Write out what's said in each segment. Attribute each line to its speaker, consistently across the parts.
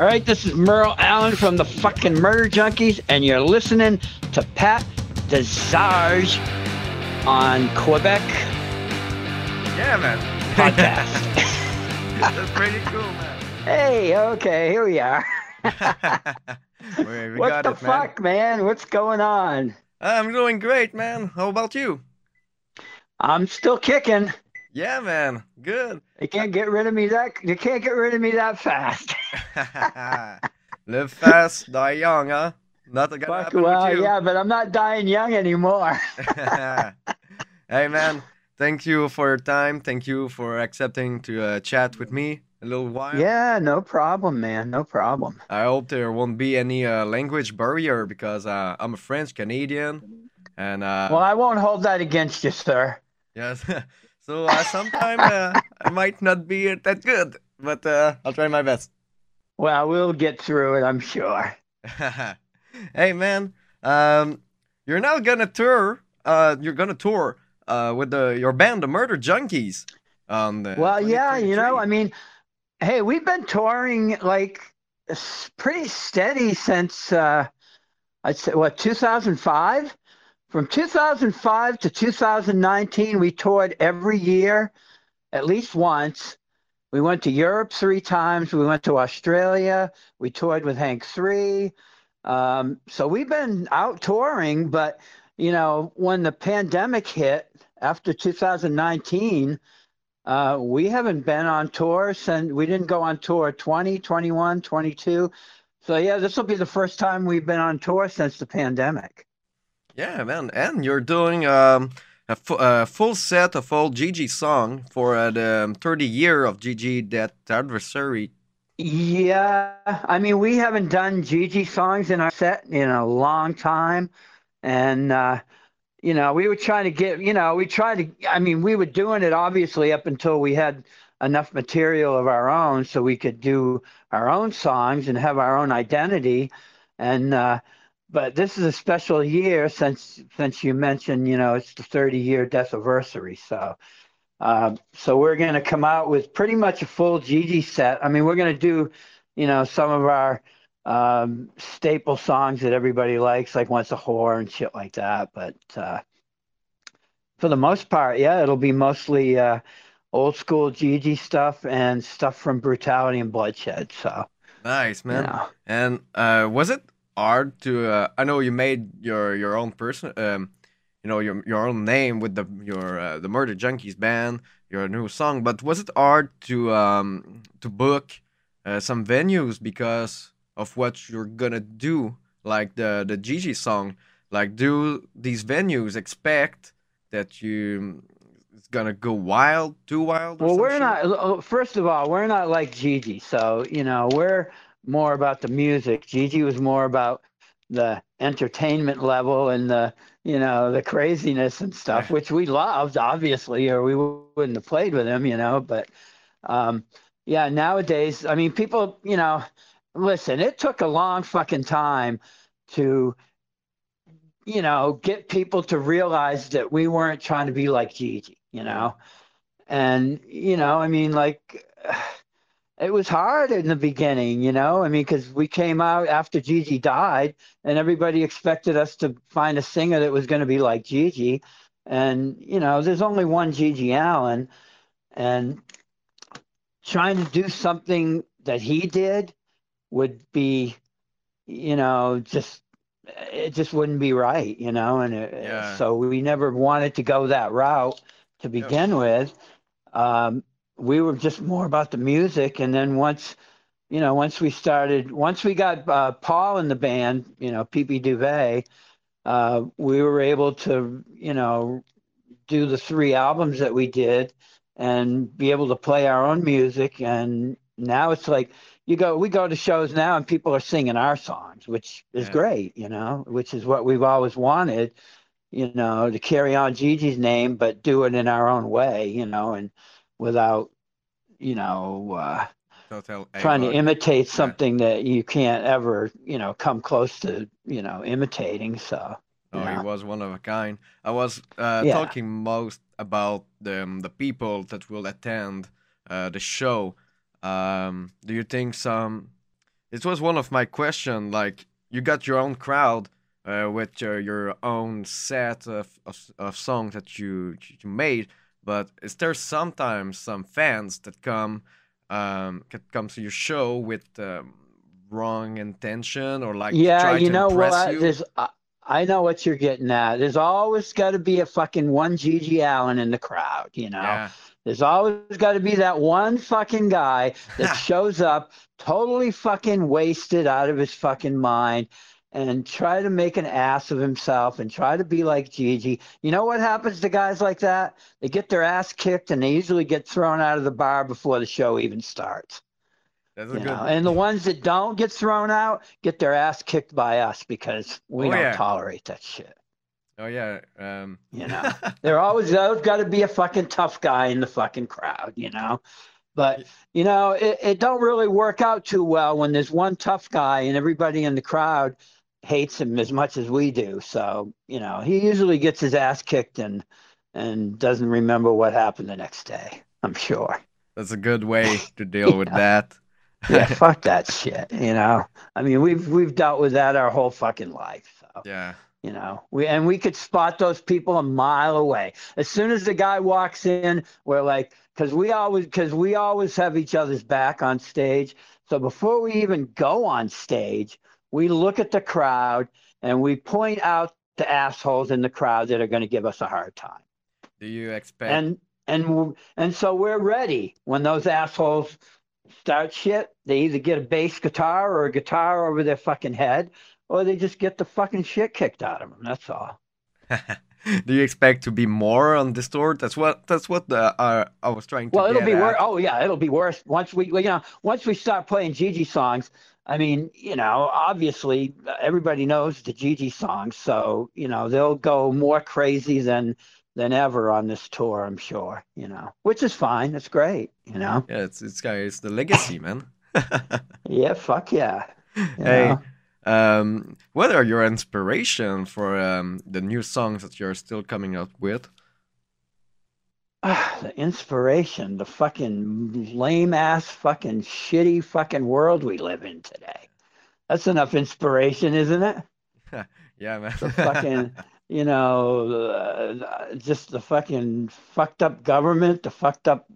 Speaker 1: All right, this is Merle Allin from the fucking Murder Junkies, and you're listening to Pat Desarge on Quebec
Speaker 2: Yeah, man.
Speaker 1: podcast.
Speaker 2: That's pretty cool, man.
Speaker 1: hey, okay, here we are.
Speaker 2: we,
Speaker 1: what
Speaker 2: got
Speaker 1: the
Speaker 2: it, man.
Speaker 1: fuck, man? What's going on?
Speaker 2: I'm doing great, man. How about you?
Speaker 1: I'm still kicking.
Speaker 2: Yeah, man. Good.
Speaker 1: You can't get rid of me that. You can't get rid of me that fast.
Speaker 2: Live fast, die young, huh? Not gonna
Speaker 1: Fuck,
Speaker 2: happen
Speaker 1: well,
Speaker 2: with you.
Speaker 1: yeah, but I'm not dying young anymore.
Speaker 2: hey, man. Thank you for your time. Thank you for accepting to uh, chat with me a little while.
Speaker 1: yeah, no problem, man. No problem.
Speaker 2: I hope there won't be any uh, language barrier because uh, I'm a French Canadian, and uh,
Speaker 1: Well, I won't hold that against you, sir.
Speaker 2: Yes. So uh, sometime uh, I might not be that good, but uh, I'll try my best.
Speaker 1: Well, we'll get through it, I'm sure.
Speaker 2: hey man, um, you're now gonna tour. Uh, you're gonna tour uh, with the your band, the Murder Junkies. On the
Speaker 1: Well, yeah, you know, I mean, hey, we've been touring like pretty steady since uh I'd say what 2005. From 2005 to 2019, we toured every year, at least once. We went to Europe three times. We went to Australia. We toured with Hank Three. Um, so we've been out touring, but you know, when the pandemic hit after 2019, uh, we haven't been on tour since we didn't go on tour 20, 21, 22. So yeah, this will be the first time we've been on tour since the pandemic.
Speaker 2: Yeah, man, and you're doing um, a, full set of old GG song for uh, the um, 30 year of GG that adversary.
Speaker 1: Yeah, I mean, we haven't done GG songs in our set in a long time. And, uh, you know, we were trying to get, you know, we tried to, I mean, we were doing it obviously up until we had enough material of our own so we could do our own songs and have our own identity. And, uh, but this is a special year since since you mentioned, you know, it's the 30 year death anniversary. So, uh, so we're going to come out with pretty much a full GG set. I mean, we're going to do, you know, some of our um, staple songs that everybody likes, like "Once a Whore" and shit like that. But uh, for the most part, yeah, it'll be mostly uh, old school GG stuff and stuff from Brutality and Bloodshed. So,
Speaker 2: Nice,
Speaker 1: you
Speaker 2: man.
Speaker 1: know,
Speaker 2: And uh, was it hard to? Uh, I know you made your your own person, um, you know your your own name with the your uh, the Murder Junkies band, your new song. But was it hard to um to book uh, some venues because of what you're gonna do, like the the GG song? Like, do these venues expect that you it's gonna go wild, too wild?
Speaker 1: Well, we're
Speaker 2: shit?
Speaker 1: not. uh, First of all, we're not like GG. So you know, we're more about the music. GG was more about the entertainment level and the you know the craziness and stuff, which we loved, obviously, or we wouldn't have played with him. You know, but um, yeah, nowadays, I mean, people, you know, listen. It took a long fucking time to you know, get people to realize that we weren't trying to be like GG, you know. And, you know, I mean, like, it was hard in the beginning, you know. I mean, because we came out after GG died, and everybody expected us to find a singer that was going to be like GG. And, you know, there's only one GG Allin. And trying to do something that he did would be, you know, just it just wouldn't be right, you know, and it,
Speaker 2: Yeah.
Speaker 1: so we never wanted to go that route to begin with. Um, we were just more about the music, and then once, you know, once we started, once we got uh, Paul in the band, you know, PP Duvet, uh, we were able to, you know, do the three albums that we did and be able to play our own music. And now it's like you go, we go to shows now and people are singing our songs, which is
Speaker 2: Yeah.
Speaker 1: great, you know, which is what we've always wanted, you know, to carry on GG's name, but do it in our own way, you know, and without, you know, uh, trying to imitate something that you can't ever, you know, come close to, you know, imitating. So,
Speaker 2: Oh,
Speaker 1: Yeah.
Speaker 2: he was one of a kind. I was uh,
Speaker 1: Yeah.
Speaker 2: talking most about the um, the people that will attend uh, the show. Um, do you think some it was one of my question. Like you got your own crowd uh, with your, your own set of, of of songs that you you made, but is there sometimes some fans that come um that come to your show with um, wrong intention or like
Speaker 1: Yeah,
Speaker 2: try
Speaker 1: you
Speaker 2: to
Speaker 1: know what?
Speaker 2: you?
Speaker 1: There's, I, I know what you're getting at. There's always got to be a fucking one GG Allin in the crowd, you know?
Speaker 2: Yeah,
Speaker 1: There's always got to be that one fucking guy that shows up totally fucking wasted out of his fucking mind and try to make an ass of himself and try to be like GG. You know what happens to guys like that? They get their ass kicked and they usually get thrown out of the bar before the show even starts.
Speaker 2: that's a
Speaker 1: You
Speaker 2: good.
Speaker 1: know, and the ones that don't get thrown out get their ass kicked by us because we
Speaker 2: Oh,
Speaker 1: don't
Speaker 2: yeah.
Speaker 1: tolerate that shit.
Speaker 2: Oh yeah. Um,
Speaker 1: You know. There always there's got to be a fucking tough guy in the fucking crowd, you know. But you know, it, it don't really work out too well when there's one tough guy and everybody in the crowd hates him as much as we do. So you know, he usually gets his ass kicked and and doesn't remember what happened the next day. I'm sure.
Speaker 2: that's a good way to deal with that.
Speaker 1: Yeah, fuck that shit. You know, I mean, we've we've dealt with that our whole fucking life. So
Speaker 2: yeah.
Speaker 1: you know, we and we could spot those people a mile away. As soon as the guy walks in, we're like, because we always because we always have each other's back on stage. So before we even go on stage, we look at the crowd and we point out the assholes in the crowd that are going to give us a hard time.
Speaker 2: Do you expect?
Speaker 1: And and and so we're ready when those assholes start shit. They either get a bass guitar or a guitar over their fucking head, or they just get the fucking shit kicked out of them. That's all.
Speaker 2: Do you expect to be more on this tour? That's what that's what the uh, I was trying to.
Speaker 1: Well, it'll be worse. Oh yeah, it'll be worse once we, you know, once we start playing GG songs. I mean, you know, obviously everybody knows the GG songs, so you know they'll go more crazy than than ever on this tour. I'm sure. You know, which is fine. It's great. You know.
Speaker 2: Yeah, it's it's guy. It's the legacy, man.
Speaker 1: Yeah. Fuck yeah. you
Speaker 2: hey,
Speaker 1: know.
Speaker 2: Um, what are your inspiration for um the new songs that you're still coming up with?
Speaker 1: Ah, the inspiration, the fucking lame ass, fucking shitty fucking world we live in today. That's enough inspiration, isn't it?
Speaker 2: Yeah, man.
Speaker 1: The fucking, you know, uh, just the fucking fucked up government, the fucked up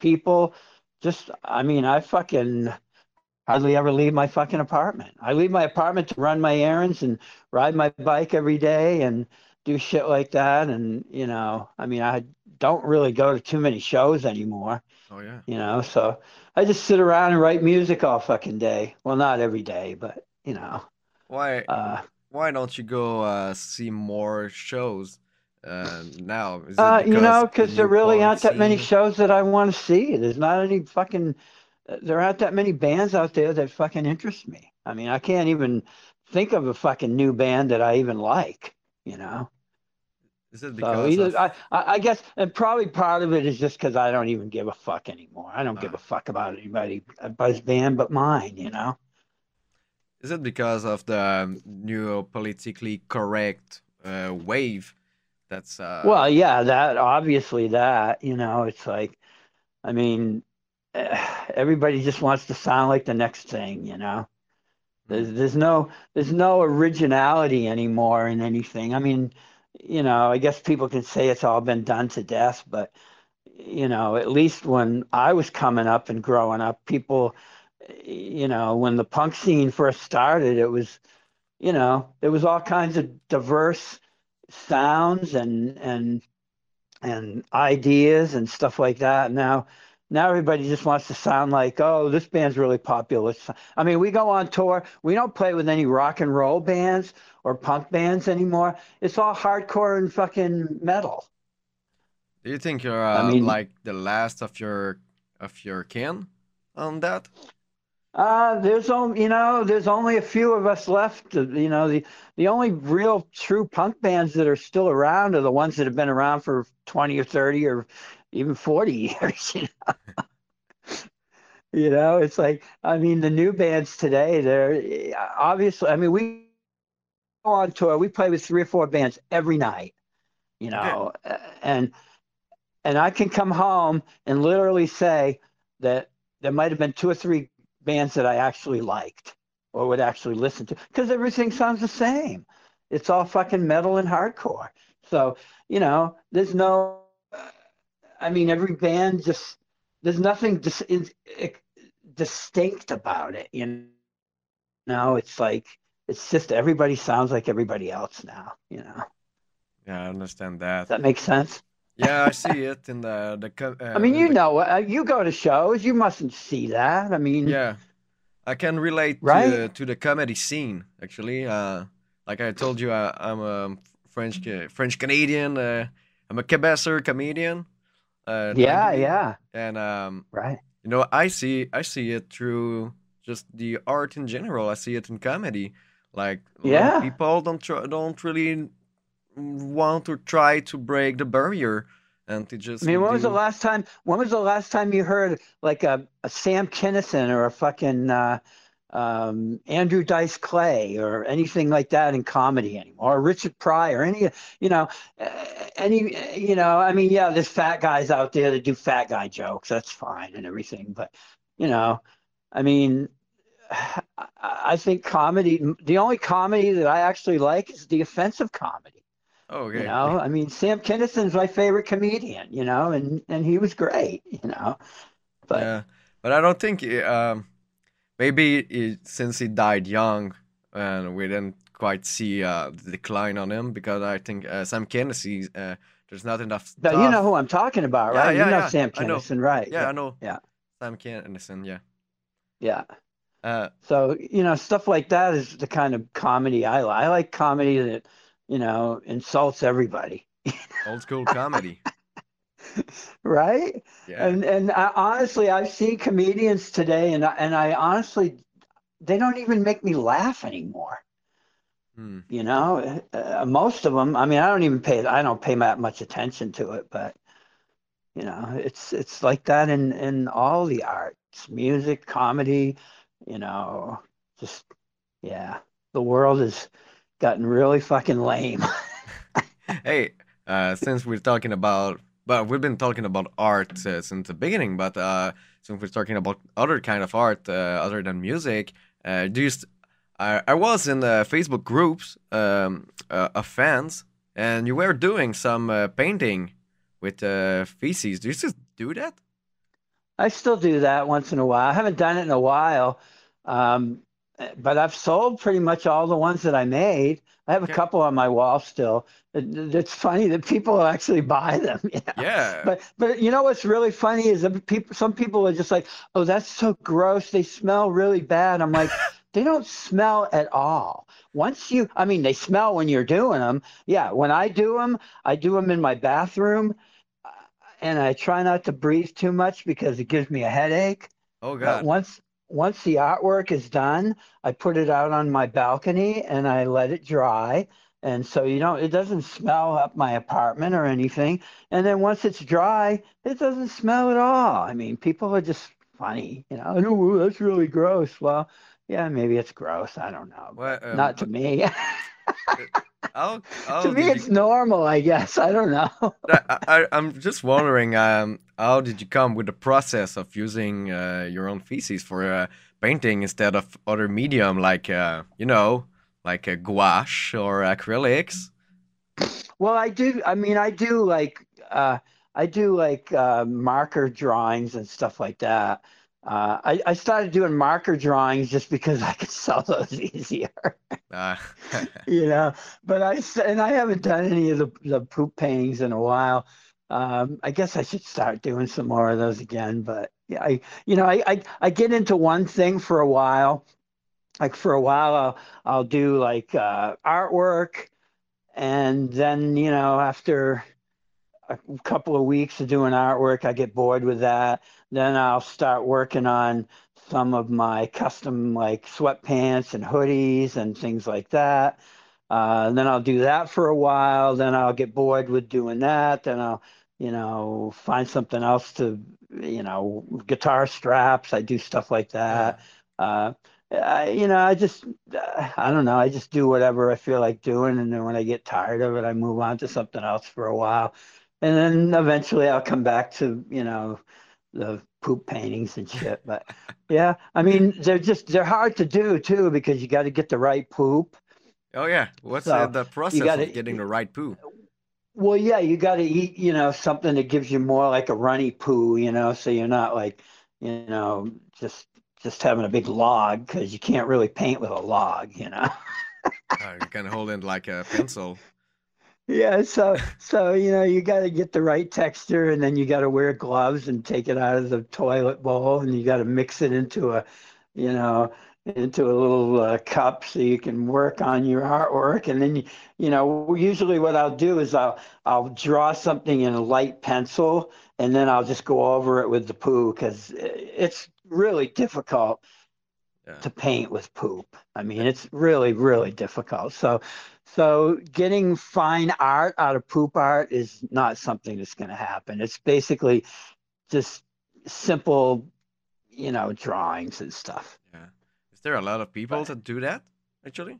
Speaker 1: people. Just, I mean, I fucking hardly ever leave my fucking apartment. I leave my apartment to run my errands and ride my bike every day and do shit like that. And, you know, I mean, I don't really go to too many shows anymore,
Speaker 2: oh yeah.
Speaker 1: you know, so I just sit around and write music all fucking day. Well, not every day, but, you know,
Speaker 2: Why
Speaker 1: uh,
Speaker 2: why don't you go uh, see more shows uh, now?
Speaker 1: Uh, you know, because there really aren't that many shows that I want to see. There's not any fucking, there aren't that many bands out there that fucking interest me. I mean, I can't even think of a fucking new band that I even like, you know?
Speaker 2: Is it
Speaker 1: So
Speaker 2: because
Speaker 1: either,
Speaker 2: of
Speaker 1: I, I guess, and probably part of it is just because I don't even give a fuck anymore. I don't give
Speaker 2: Ah.
Speaker 1: a fuck about anybody, anybody's band but mine, you know?
Speaker 2: is it because of the new politically correct uh, wave? That's uh,
Speaker 1: Well, yeah, that obviously that, you know, it's like, I mean, everybody just wants to sound like the next thing, you know? There's mm-hmm. there's no there's no originality anymore in anything. I mean, you know, I guess people can say it's all been done to death, but you know, at least when I was coming up and growing up, people, you know, when the punk scene first started, it was, you know, there was all kinds of diverse sounds and and and ideas and stuff like that. Now, now everybody just wants to sound like, oh, this band's really popular. I mean, we go on tour. We don't play with any rock and roll bands or punk bands anymore. It's all hardcore and fucking metal.
Speaker 2: do you think you're uh,
Speaker 1: mean-
Speaker 2: like the last of your of your kin on that?
Speaker 1: Uh, there's only, you know, there's only a few of us left. You know, the the only real true punk bands that are still around are the ones that have been around for 20 or 30 or even 40 years, you know. You know, it's like, I mean, the new bands today, they're obviously, I mean, we go on tour, we play with three or four bands every night, you know, uh, and and I can come home and literally say that there might have been two or three bands that I actually liked, or would actually listen to because everything sounds the same. It's all fucking metal and hardcore. So, you know, there's no, I mean, every band just, there's nothing dis- is, distinct about it, you know? It's like, it's just everybody sounds like everybody else now, you know?
Speaker 2: Yeah, I understand
Speaker 1: Does
Speaker 2: that.
Speaker 1: that make sense?
Speaker 2: Yeah, I see it in the the co-
Speaker 1: I
Speaker 2: uh,
Speaker 1: mean, you
Speaker 2: the
Speaker 1: know, uh, you go to shows, you mustn't see that. I mean,
Speaker 2: yeah. I can relate
Speaker 1: right?
Speaker 2: to to the comedy scene actually. Uh, like I told you, I, I'm a French French Canadian. Uh, I'm a Quebecer comedian, uh,
Speaker 1: Yeah,
Speaker 2: junkie,
Speaker 1: yeah,
Speaker 2: and um,
Speaker 1: right.
Speaker 2: you know, I see I see it through just the art in general. I see it in comedy. Like a lot of
Speaker 1: Yeah.
Speaker 2: people don't try, don't really want to try to break the barrier and to just.
Speaker 1: I mean, when was the last time? When was the last time you heard like a, a Sam Kinison or a fucking uh, um, Andrew Dice Clay or anything like that in comedy anymore? Or Richard Pryor, any, you know, any, you know, I mean, yeah, there's fat guys out there that do fat guy jokes. That's fine and everything, but you know, I mean, I, think comedy, the only comedy that I actually like is the offensive comedy.
Speaker 2: Oh,
Speaker 1: You know, I mean, Sam Kinison's my favorite comedian, you know, and and he was great, you know. But
Speaker 2: Yeah, but I don't think um maybe it, since he died young and we didn't quite see uh the decline on him because I think uh, Sam Kinison uh there's not enough
Speaker 1: but you know who I'm talking about,
Speaker 2: Yeah,
Speaker 1: right? You know
Speaker 2: yeah.
Speaker 1: Sam. Kinison, right?
Speaker 2: Yeah,
Speaker 1: Yeah,
Speaker 2: I know.
Speaker 1: yeah,
Speaker 2: Sam Kinison, yeah.
Speaker 1: yeah.
Speaker 2: Uh
Speaker 1: So, you know, stuff like that is the kind of comedy I like. I like comedy that, you know, insults everybody,
Speaker 2: old school comedy.
Speaker 1: right?
Speaker 2: Yeah.
Speaker 1: And and I, honestly, I've seen comedians today, and I, and I honestly, they don't even make me laugh anymore.
Speaker 2: Hmm.
Speaker 1: You know, uh, most of them. I mean, I don't even pay. I don't pay that much attention to it, but you know, it's it's like that in in all the arts, music, comedy. You know, just yeah, the world has gotten really fucking lame.
Speaker 2: Hey, uh, since we're talking about, well, we've been talking about art uh, since the beginning, but uh, since we're talking about other kind of art uh, other than music, uh, do you? I I was in uh, Facebook groups um, uh, of fans, and you were doing some painting with feces. Do you still do that?
Speaker 1: I still do that once in a while. I haven't done it in a while, um, but I've sold pretty much all the ones that I made. I have a
Speaker 2: Okay.
Speaker 1: couple on my wall still. It- It's funny that people actually buy them. You know?
Speaker 2: Yeah.
Speaker 1: But but you know what's really funny is that people some people are just like, oh, that's so gross. They smell really bad. I'm like, they don't smell at all. Once you, I mean, they smell when you're doing them. Yeah, when I do them, I do them in my bathroom, uh, and I try not to breathe too much because it gives me a headache.
Speaker 2: oh
Speaker 1: But
Speaker 2: God.
Speaker 1: once once the artwork is done, I put it out on my balcony and I let it dry. And so you know, it doesn't smell up my apartment or anything. And then once it's dry, it doesn't smell at all. I mean, people are just funny, you know. Oh, that's really gross. Well, yeah, maybe it's gross. I don't know, but
Speaker 2: um,
Speaker 1: not to me.
Speaker 2: how how
Speaker 1: To me,
Speaker 2: did
Speaker 1: it's
Speaker 2: you?
Speaker 1: normal, I guess. I don't know.
Speaker 2: I, I, I'm just wondering, um, how did you come with the process of using uh, your own feces for uh, painting instead of other medium like, uh, you know, like a gouache or acrylics?
Speaker 1: Well, I do. I mean, I do like uh, I do like uh, marker drawings and stuff like that. Uh, I, I started doing marker drawings just because I could sell those easier,
Speaker 2: Uh,
Speaker 1: you know. But I and I haven't done any of the, the poop paintings in a while. Um, I guess I should start doing some more of those again. But yeah, I you know I, I I get into one thing for a while. Like for a while, I'll I'll do like uh, artwork, and then you know after a couple of weeks of doing artwork, I get bored with that. Then I'll start working on some of my custom like sweatpants and hoodies and things like that. Uh, then I'll do that for a while. Then I'll get bored with doing that. Then I'll, you know, find something else to, you know, guitar straps. I do stuff like that. Uh, I, you know, I just, uh, I don't know. I just do whatever I feel like doing. And then when I get tired of it, I move on to something else for a while. And then eventually I'll come back to, you know, the poop paintings and shit. But yeah, I mean, they're just they're hard to do too because you got to get the right poop.
Speaker 2: Oh yeah, what's
Speaker 1: So
Speaker 2: the process
Speaker 1: you got
Speaker 2: of getting the right poop?
Speaker 1: well, yeah, you got to eat, you know, something that gives you more like a runny poo, you know, so you're not like, you know, just just having a big log because you can't really paint with a log, you know.
Speaker 2: Uh, you can hold it like a pencil.
Speaker 1: Yeah, so so you know you got to get the right texture, and then you got to wear gloves and take it out of the toilet bowl, and you got to mix it into a, you know, into a little uh, cup so you can work on your artwork. And then you, you know, usually what I'll do is I'll I'll draw something in a light pencil, and then I'll just go over it with the poo because it's really difficult
Speaker 2: Yeah.
Speaker 1: to paint with poop. I mean, it's really, really difficult. So, so getting fine art out of poop art is not something that's going to happen. It's basically just simple, you know, drawings and stuff.
Speaker 2: Yeah. Is there a lot of people
Speaker 1: But
Speaker 2: that do that actually?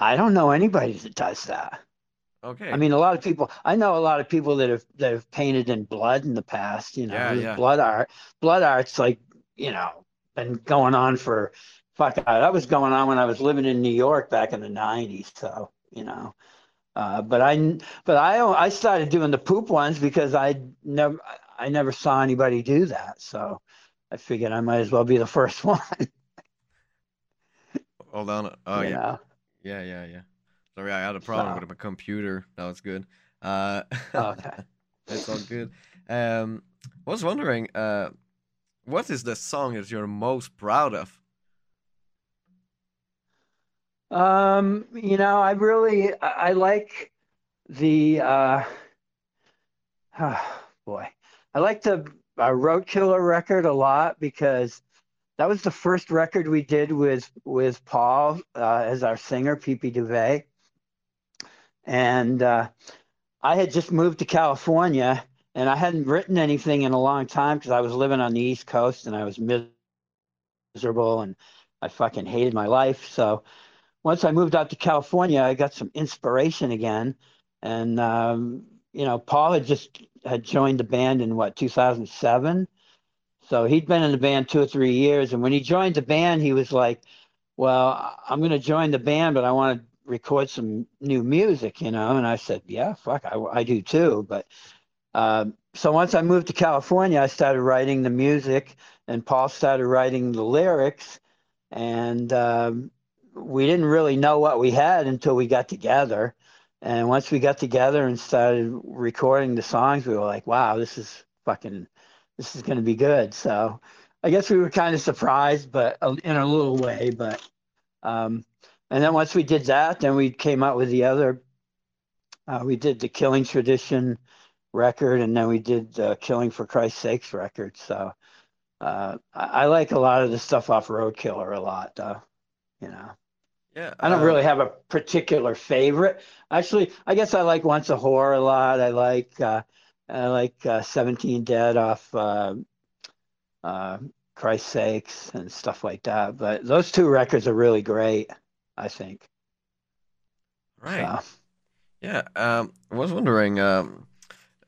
Speaker 1: I don't know anybody that does that.
Speaker 2: Okay.
Speaker 1: I mean, a lot of people, I know a lot of people that have that have painted in blood in the past, you
Speaker 2: Yeah,
Speaker 1: know,
Speaker 2: yeah.
Speaker 1: blood art. Blood art's like, you know, been going on for fuck, that was going on when I was living in New York back in the 90s. So, you know, uh, but I, but I, I started doing the poop ones because I never, I never saw anybody do that. So I figured I might as well be the first one,
Speaker 2: Hold on. Oh
Speaker 1: you
Speaker 2: yeah.
Speaker 1: know.
Speaker 2: Yeah, yeah, yeah. Sorry, I had a problem
Speaker 1: So,
Speaker 2: with my computer. That was good. Uh,
Speaker 1: okay.
Speaker 2: it's all good. Um, I was wondering, uh, what is the song that you're most proud of?
Speaker 1: Um, you know, I really, I, I like the, uh, boy, I like the uh, Roadkiller record a lot because that was the first record we did with with Paul uh, as our singer, Pee Duvet, and uh, I had just moved to California and I hadn't written anything in a long time because I was living on the East Coast and I was miserable and I fucking hated my life. So once I moved out to California, I got some inspiration again. And, um, you know, Paul had just had joined the band in what, 2007? So he'd been in the band two or three years. And when he joined the band, he was like, well, I'm going to join the band, but I want to record some new music, you know? And I said, yeah, fuck, I, I do too. But um, so once I moved to California, I started writing the music, and Paul started writing the lyrics. And um, we didn't really know what we had until we got together. And once we got together and started recording the songs, we were like, wow, this is fucking, this is going to be good. So I guess we were kind of surprised, but uh, in a little way. But, um, and then once we did that, then we came out with the other, uh, we did the Killing Tradition record, and then we did the Killing for Christ's Sakes record. So uh, I, I like a lot of the stuff off Roadkiller a lot, though, you know.
Speaker 2: Yeah.
Speaker 1: I don't
Speaker 2: Uh,
Speaker 1: really have a particular favorite. Actually, I guess I like Once a Whore a lot. I like uh, I like uh, 17 Dead off uh, uh, Christ's Sakes and stuff like that. But those two records are really great, I think.
Speaker 2: right.
Speaker 1: So
Speaker 2: Yeah. Um, I was wondering. Um,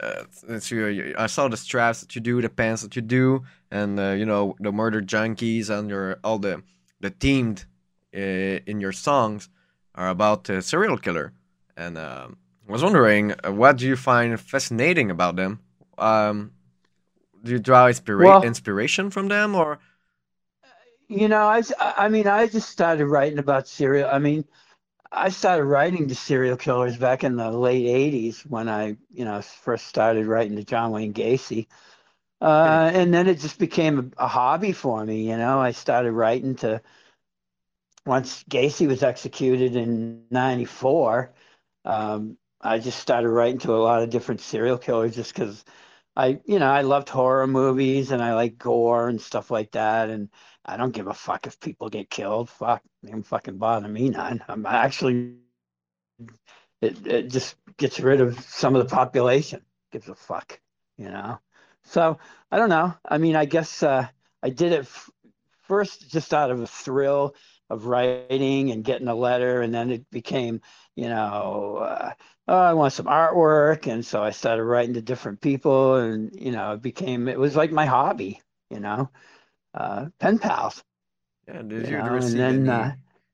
Speaker 2: uh, since you, I saw the straps that you do, the pants that you do, and uh, you know the murder junkies and your all the the themed in your songs are about the serial killer. And um, I was wondering, uh, what do you find fascinating about them? Um, do you draw inspira-
Speaker 1: well,
Speaker 2: inspiration from them, or
Speaker 1: you know, I I mean, I just started writing about serial. I mean, I started writing the serial killers back in the late 80s when I, you know, first started writing to John Wayne Gacy. Uh, and then it just became a, a hobby for me, you know. I started writing to once Gacy was executed in 94, um, I just started writing to a lot of different serial killers just because I, you know, I loved horror movies and I like gore and stuff like that. And I don't give a fuck if people get killed. Fuck, it don't fucking bother me none. I'm actually, it, it just gets rid of some of the population. Gives a fuck, you know? So I don't know. I mean, I guess uh, I did it f first just out of a thrill of writing and getting a letter, and then it became, you know, uh, oh, I want some artwork, and so I started writing to different people, and you know, it became it was like my hobby, you know, uh, pen pals.
Speaker 2: Yeah. Did
Speaker 1: You
Speaker 2: you
Speaker 1: know,
Speaker 2: receive
Speaker 1: then
Speaker 2: any
Speaker 1: uh,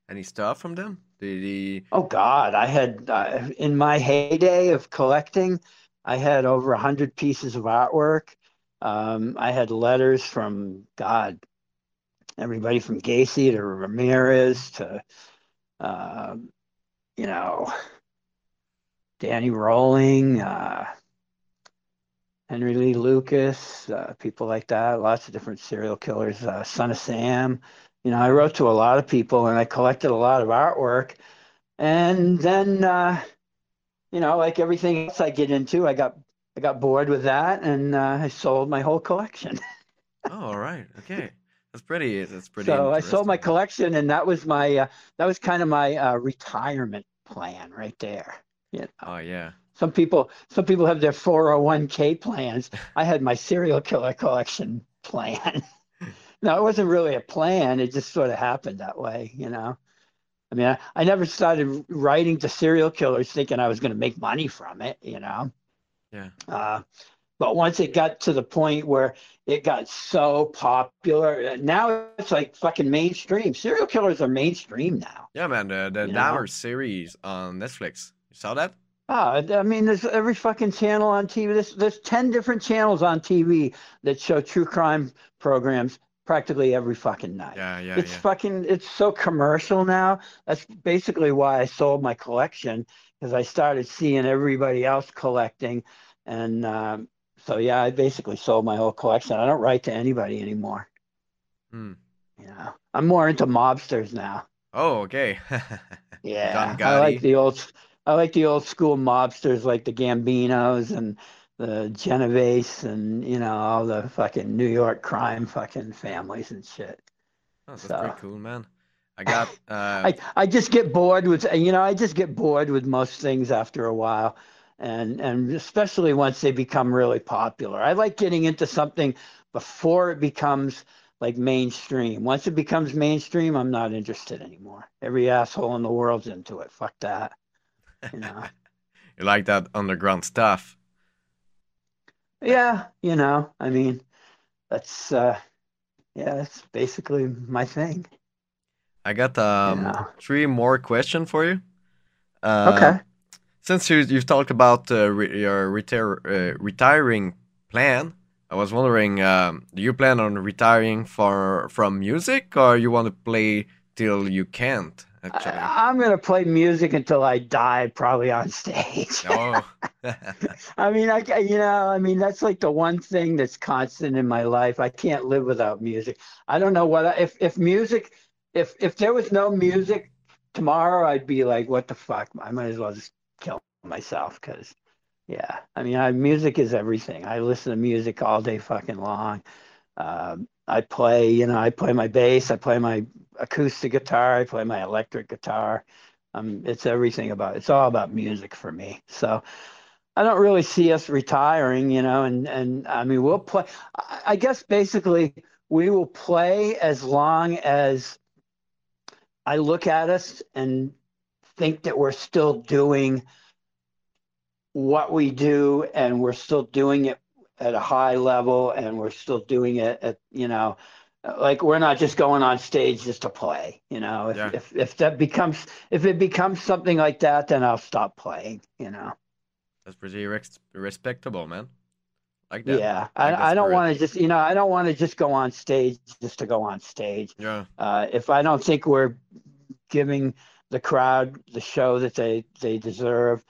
Speaker 2: any stuff from them? Did he?
Speaker 1: oh God, I had uh, in my heyday of collecting, I had over a hundred pieces of artwork. Um, I had letters from God, everybody from Gacy to Ramirez to, um, you know, Danny Rolling, uh, Henry Lee Lucas, uh, people like that, lots of different serial killers, uh, Son of Sam. You know, I wrote to a lot of people and I collected a lot of artwork. And then, uh, you know, like everything else I get into, I got I got bored with that and uh, I sold my whole collection.
Speaker 2: Oh, all right. Okay. That's pretty. That's pretty
Speaker 1: So I sold my collection and that was my uh, that was kind of my uh, retirement plan right there. You know.
Speaker 2: Oh yeah.
Speaker 1: Some people, some people have their 401k plans. I had my serial killer collection plan. No, it wasn't really a plan. It just sort of happened that way, you know. I mean, I, I never started writing to serial killers thinking I was going to make money from it, you know.
Speaker 2: Yeah.
Speaker 1: Uh, but once it got to the point where it got so popular, now it's like fucking mainstream. Serial killers are mainstream now,
Speaker 2: Yeah, man. The the Dahmer series on Netflix. You saw that?
Speaker 1: Ah, I mean, there's every fucking channel on TV. There's there's ten different channels on TV that show true crime programs practically every fucking night.
Speaker 2: Yeah, yeah,
Speaker 1: It's
Speaker 2: yeah.
Speaker 1: fucking it's so commercial now. That's basically why I sold my collection because I started seeing everybody else collecting, and um, so yeah, I basically sold my whole collection. I don't write to anybody anymore.
Speaker 2: Hmm.
Speaker 1: You know, I'm more into mobsters now.
Speaker 2: Oh, okay.
Speaker 1: Yeah, I like the old, I like the old school mobsters like the Gambinos and the Genovese and you know all the fucking New York crime fucking families and shit.
Speaker 2: Oh, that's
Speaker 1: So
Speaker 2: pretty cool, man. I got uh
Speaker 1: I I just get bored with you know I just get bored with most things after a while, and and especially once they become really popular. I like getting into something before it becomes like mainstream. Once it becomes mainstream, I'm not interested anymore. Every asshole in the world's into it. Fuck that. You know.
Speaker 2: you like that underground stuff.
Speaker 1: Yeah, you know, I mean, that's uh yeah, that's basically my thing,
Speaker 2: I got um three more question for you. Uh,
Speaker 1: Okay.
Speaker 2: Since you you've talked about uh, re your retire uh, retiring plan, I was wondering, um, do you plan on retiring for from music, or you want to play till you can't? Actually.
Speaker 1: I, I'm gonna play music until I die, probably on stage.
Speaker 2: Oh.
Speaker 1: I mean, I, you know, I mean, that's like the one thing that's constant in my life. I can't live without music. I don't know what I, if if music, if if there was no music tomorrow, I'd be like, what the fuck? I might as well just kill myself because, yeah. I mean, I, music is everything. I listen to music all day fucking long. Um, I play, you know, I play my bass, I play my acoustic guitar, I play my electric guitar. Um, it's everything about it's all about music for me. So I don't really see us retiring, you know, and and I mean we'll play. I guess basically we will play as long as I look at us and think that we're still doing what we do and we're still doing it at a high level and we're still doing it at, you know, like we're not just going on stage just to play, you know. If
Speaker 2: Yeah.
Speaker 1: if if that becomes if it becomes something like that, then I'll stop playing, you know.
Speaker 2: That's pretty respectable, man. Like that.
Speaker 1: Yeah,
Speaker 2: Like
Speaker 1: I, I don't want to just, you know, I don't want to just go on stage just to go on stage.
Speaker 2: Yeah.
Speaker 1: Uh, if I don't think we're giving the crowd the show that they they deserve,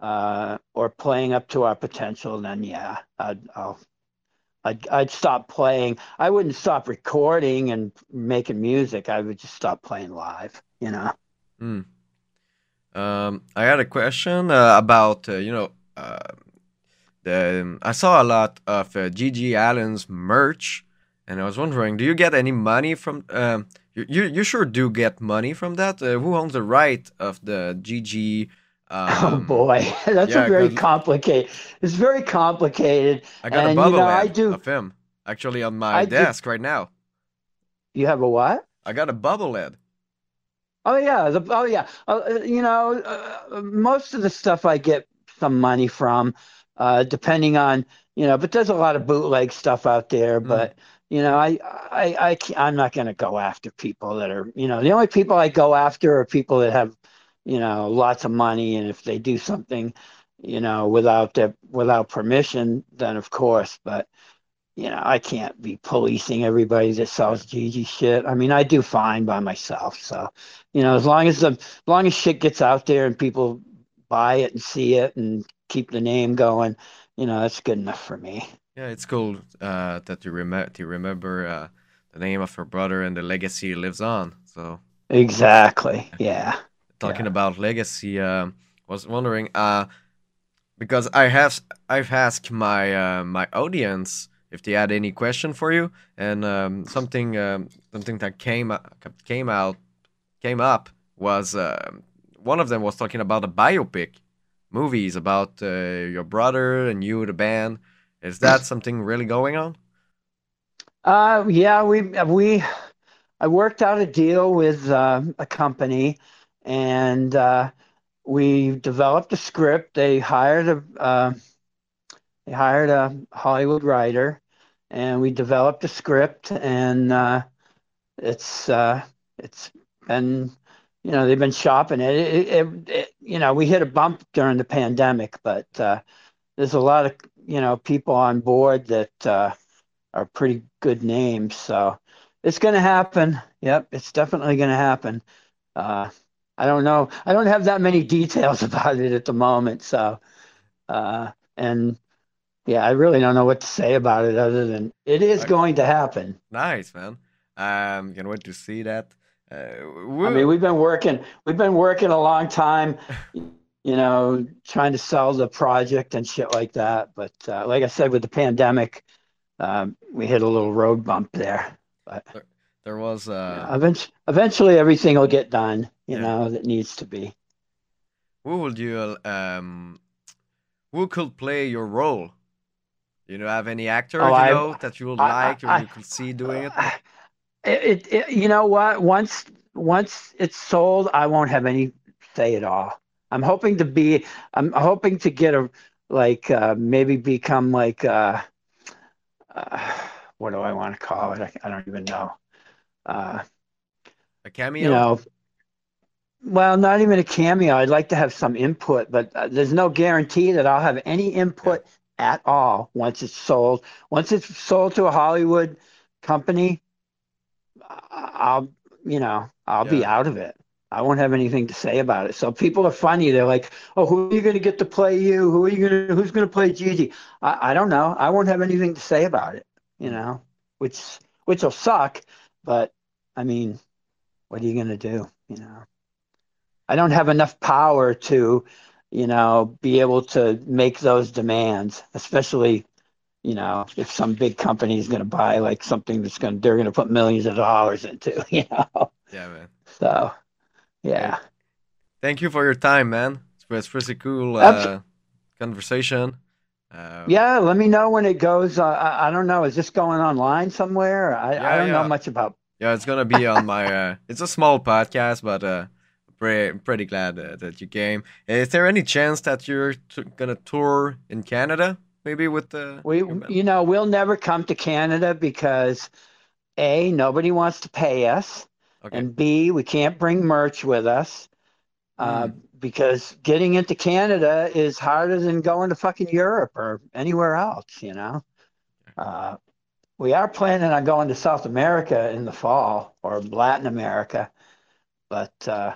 Speaker 1: uh, or playing up to our potential, then yeah, I'd I'll I'd I'd stop playing. I wouldn't stop recording and making music. I would just stop playing live, you know.
Speaker 2: Hmm. Um, I had a question uh, about uh, you know uh, the I saw a lot of uh, GG Allin's merch, and I was wondering, do you get any money from? You, you you sure do get money from that? Uh, who owns the right of the GG?
Speaker 1: Oh
Speaker 2: Um,
Speaker 1: boy, that's
Speaker 2: yeah,
Speaker 1: a very complicated. It's very complicated.
Speaker 2: I got a
Speaker 1: And, you know, I do-
Speaker 2: of him actually on my
Speaker 1: I do-
Speaker 2: desk right now.
Speaker 1: You have a what?
Speaker 2: I got a bobblehead.
Speaker 1: Oh yeah, the, oh yeah. Uh, uh, you know, uh, most of the stuff I get some money from, uh, depending on you know. But there's a lot of bootleg stuff out there.
Speaker 2: Mm.
Speaker 1: You know, I I, I I'm not going to go after people that are you know the only people I go after are people that have you know lots of money, and if they do something you know without their without permission, then of course. But you know, I can't be policing everybody that sells GG shit. I mean, I do fine by myself. So, you know, as long as the as long as shit gets out there and people buy it and see it and keep the name going, you know, that's good enough for me.
Speaker 2: Yeah, it's cool uh, that you remember to remember uh, the name of her brother and the legacy lives on. So
Speaker 1: Exactly. Yeah.
Speaker 2: talking
Speaker 1: Yeah.
Speaker 2: about legacy, um, was wondering uh, because I have I've asked my uh, my audience if they had any question for you, and um, something um, something that came uh, came out came up was uh, one of them was talking about a biopic movies about uh, your brother and you the band. Is that something really going on?
Speaker 1: Uh, yeah, we we I worked out a deal with uh, a company, and uh, we developed a script. They hired a uh, they hired a Hollywood writer, and we developed a script, and uh, it's uh, it's been you know they've been shopping it. It, it, it. You know, we hit a bump during the pandemic, but uh, there's a lot of you know people on board that. Uh, are pretty good names. So it's going to happen. Yep, it's definitely going to happen. Uh, I don't know. I don't have that many details about it at the moment. So, uh, and yeah, I really don't know what to say about it other than it is
Speaker 2: Okay.
Speaker 1: going to happen.
Speaker 2: Nice, man. Um, can't wait to see that. Uh,
Speaker 1: I mean, we've been working, we've been working a long time, you know, trying to sell the project and shit like that. But uh, like I said, with the pandemic, um, we hit a little road bump there. But
Speaker 2: there was uh,
Speaker 1: Eventually, eventually everything will get done, you
Speaker 2: Yeah.
Speaker 1: know, that needs to be.
Speaker 2: who would you um, who could play your role? You know, have any actor
Speaker 1: Oh,
Speaker 2: you
Speaker 1: I-
Speaker 2: know that you would
Speaker 1: I- I-
Speaker 2: like or
Speaker 1: I-
Speaker 2: you could see doing it?
Speaker 1: It, it, it- you know what? Once, once it's sold, I won't have any say at all. I'm hoping to be, I'm hoping to get a, like, uh, maybe become like, uh, uh, what do I want to call it? I, I don't even know. Uh,
Speaker 2: A cameo?
Speaker 1: you know, well, not even a cameo. I'd like to have some input, but uh, there's no guarantee that I'll have any input at all once it's sold. Once it's sold to a Hollywood company, I'll, you know, I'll be out of it. I won't have anything to say about it. So people are funny. They're like, "Oh, who are you going to get to play you? Who are you going to? Who's going to play GG?" I, I don't know. I won't have anything to say about it. You know, which which will suck. But I mean, what are you going to do? You know, I don't have enough power to, you know, be able to make those demands, especially, you know, if some big company is going to buy like something that's going to, they're going to put millions of dollars into, you know.
Speaker 2: Yeah, man.
Speaker 1: So, yeah.
Speaker 2: Thank you for your time, man. It was pretty cool uh, conversation. Uh,
Speaker 1: Yeah, let me know when it goes. Uh, I, I don't know. Is this going online somewhere? I,
Speaker 2: Yeah,
Speaker 1: I don't
Speaker 2: yeah.
Speaker 1: know much about.
Speaker 2: Yeah, it's gonna be on my. Uh, it's a small podcast, but uh, pretty pretty glad uh, that you came. Is there any chance that you're t- gonna tour in Canada, maybe with the?
Speaker 1: We, you know, we'll never come to Canada because A, nobody wants to pay us.
Speaker 2: Okay.
Speaker 1: And B, we can't bring merch with us uh,
Speaker 2: Hmm.
Speaker 1: because getting into Canada is harder than going to fucking Europe or anywhere else, you know? Uh, we are planning on going to South America in the fall or Latin America. But uh,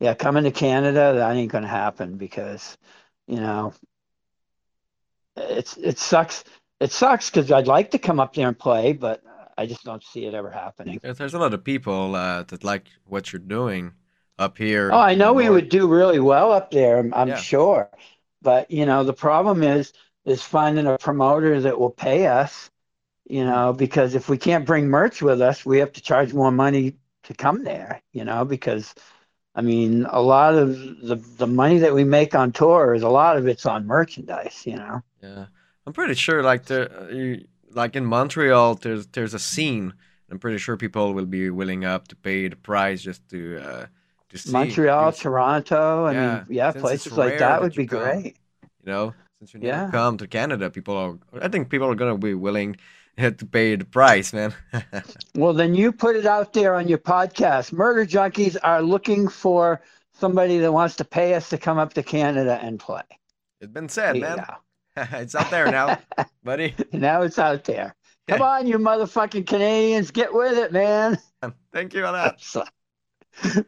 Speaker 1: yeah, coming to Canada, that ain't going to happen because, you know, it's it sucks. It sucks because I'd like to come up there and play, but I just don't see it ever happening.
Speaker 2: There's a lot of people uh, that like what you're doing up here.
Speaker 1: Oh, I know we would do really well up there, I'm, I'm
Speaker 2: Yeah.
Speaker 1: sure. But, you know, the problem is is finding a promoter that will pay us, you know, because if we can't bring merch with us, we have to charge more money to come there, you know, because I mean, a lot of the the money that we make on tour is a lot of it's on merchandise, you know.
Speaker 2: Yeah, I'm pretty sure. Like the uh, you, like in Montreal, there's there's a scene. I'm pretty sure people will be willing up to pay the price just to uh, to see.
Speaker 1: Montreal, Toronto. I
Speaker 2: Yeah,
Speaker 1: mean, yeah,
Speaker 2: since
Speaker 1: places like that would be
Speaker 2: come.
Speaker 1: great.
Speaker 2: you know, since you never
Speaker 1: Yeah.
Speaker 2: come to Canada, people are. I think people are gonna be willing to pay the price, man.
Speaker 1: Well, then you put it out there on your podcast. Murder Junkies are looking for somebody that wants to pay us to come up to Canada and play.
Speaker 2: it's been said,
Speaker 1: you
Speaker 2: man. it's out there now, buddy.
Speaker 1: Now it's out there. Come on, you motherfucking Canadians, get with it, man.
Speaker 2: Thank you for that.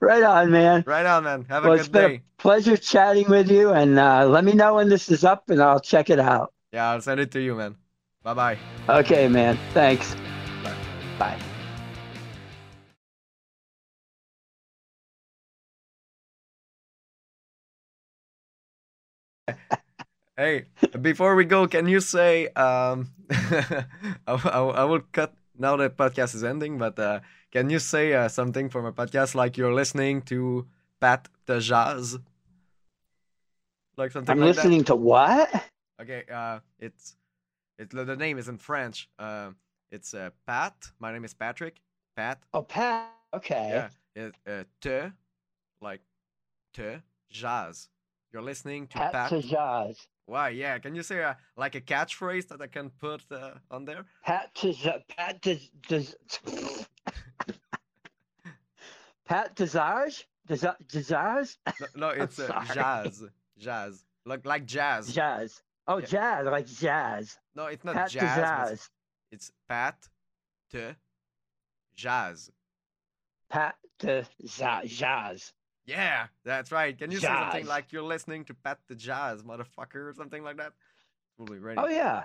Speaker 1: Right on, man.
Speaker 2: Right on, man. Have a
Speaker 1: Well, it's
Speaker 2: good
Speaker 1: been
Speaker 2: day.
Speaker 1: a pleasure chatting with you, and uh, let me know when this is up, and I'll check it out.
Speaker 2: Yeah, I'll send it to you, man. Bye bye.
Speaker 1: Okay, man. Thanks.
Speaker 2: Bye.
Speaker 1: Bye.
Speaker 2: Hey, before we go, can you say um, I, I, I will cut now the podcast is ending, but uh, can you say uh, something from a podcast like you're listening to Pat the Jazz? Like something
Speaker 1: I'm
Speaker 2: like
Speaker 1: listening to what?
Speaker 2: Okay, uh, it's it's the name is in French. Uh, it's uh, Pat. My name is Patrick. Pat.
Speaker 1: Oh, Pat. Okay.
Speaker 2: Yeah. It, uh, te, like te jazz. You're listening to
Speaker 1: Pat,
Speaker 2: Pat.
Speaker 1: to Jazz.
Speaker 2: Why? Yeah. Can you say uh, like a catchphrase that I can put uh, on there?
Speaker 1: Pat to Pat to, to Pat Desage? Desa- Desage?
Speaker 2: No, no it's uh, jazz. Jazz. Like like jazz.
Speaker 1: Jazz. Oh,
Speaker 2: Yeah.
Speaker 1: jazz, like jazz.
Speaker 2: No, it's not
Speaker 1: Pat
Speaker 2: jazz.
Speaker 1: Desage.
Speaker 2: It's, it's Pat te jazz.
Speaker 1: Pat to za- Jazz.
Speaker 2: Yeah, that's right. Can you say something like you're listening to Pat the Jazz, motherfucker, or something like that? Ready.
Speaker 1: Oh, yeah.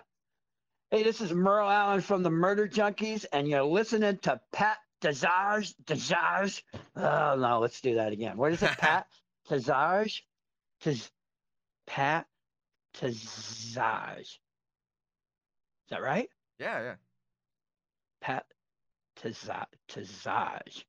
Speaker 1: Hey, this is Merle Allin from the Murder Junkies, and you're listening to Pat Desage. Desage. Oh, no, let's do that again. What is it, Pat Desage? Tez- Pat Desage. Is that right?
Speaker 2: Yeah, yeah.
Speaker 1: Pat Tezage.